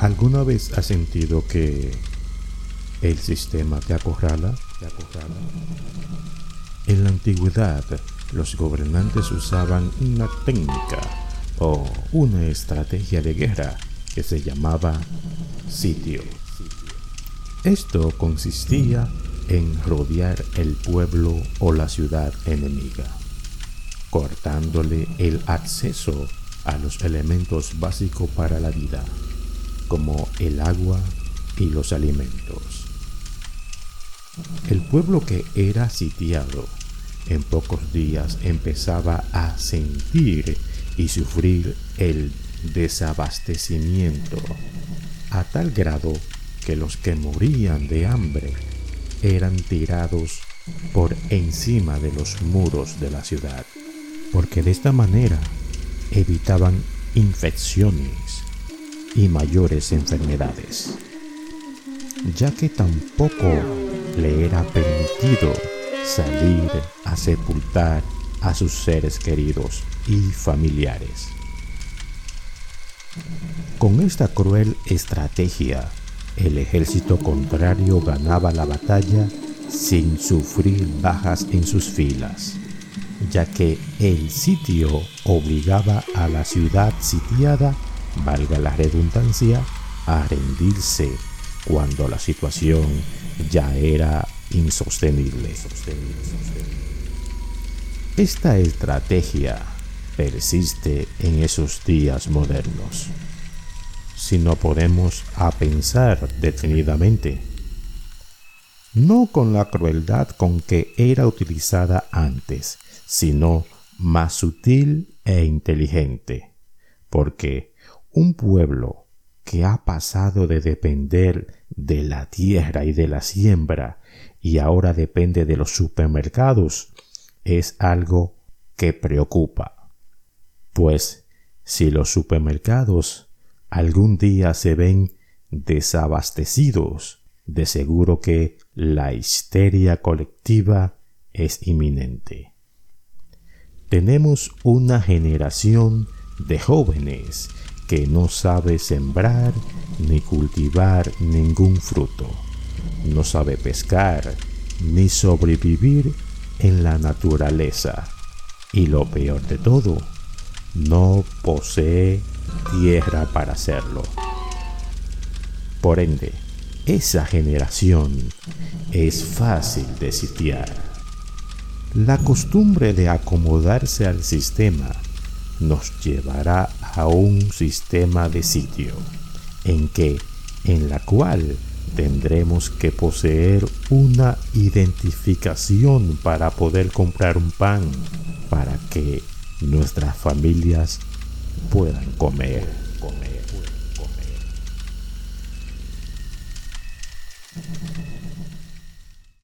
¿Alguna vez has sentido que el sistema te acorrala? En la antigüedad, los gobernantes usaban una técnica o una estrategia de guerra que se llamaba sitio. Esto consistía en rodear el pueblo o la ciudad enemiga, cortándole el acceso a los elementos básicos para la vida como el agua y los alimentos. El pueblo que era sitiado en pocos días empezaba a sentir y sufrir el desabastecimiento a tal grado que los que morían de hambre eran tirados por encima de los muros de la ciudad, porque de esta manera evitaban infecciones y mayores enfermedades, ya que tampoco le era permitido salir a sepultar a sus seres queridos y familiares. Con esta cruel estrategia, el ejército contrario ganaba la batalla sin sufrir bajas en sus filas, ya que el sitio obligaba a la ciudad sitiada valga la redundancia, a rendirse cuando la situación ya era insostenible. Esta estrategia persiste en esos días modernos. Si no podemos a pensar detenidamente, no con la crueldad con que era utilizada antes, sino más sutil e inteligente, porque un pueblo que ha pasado de depender de la tierra y de la siembra y ahora depende de los supermercados es algo que preocupa. Pues si los supermercados algún día se ven desabastecidos, de seguro que la histeria colectiva es inminente. Tenemos una generación de jóvenes que no sabe sembrar ni cultivar ningún fruto, no sabe pescar ni sobrevivir en la naturaleza y lo peor de todo, no posee tierra para hacerlo. Por ende, esa generación es fácil de sitiar. La costumbre de acomodarse al sistema nos llevará a un sistema de sitio en que en la cual tendremos que poseer una identificación para poder comprar un pan para que nuestras familias puedan comer.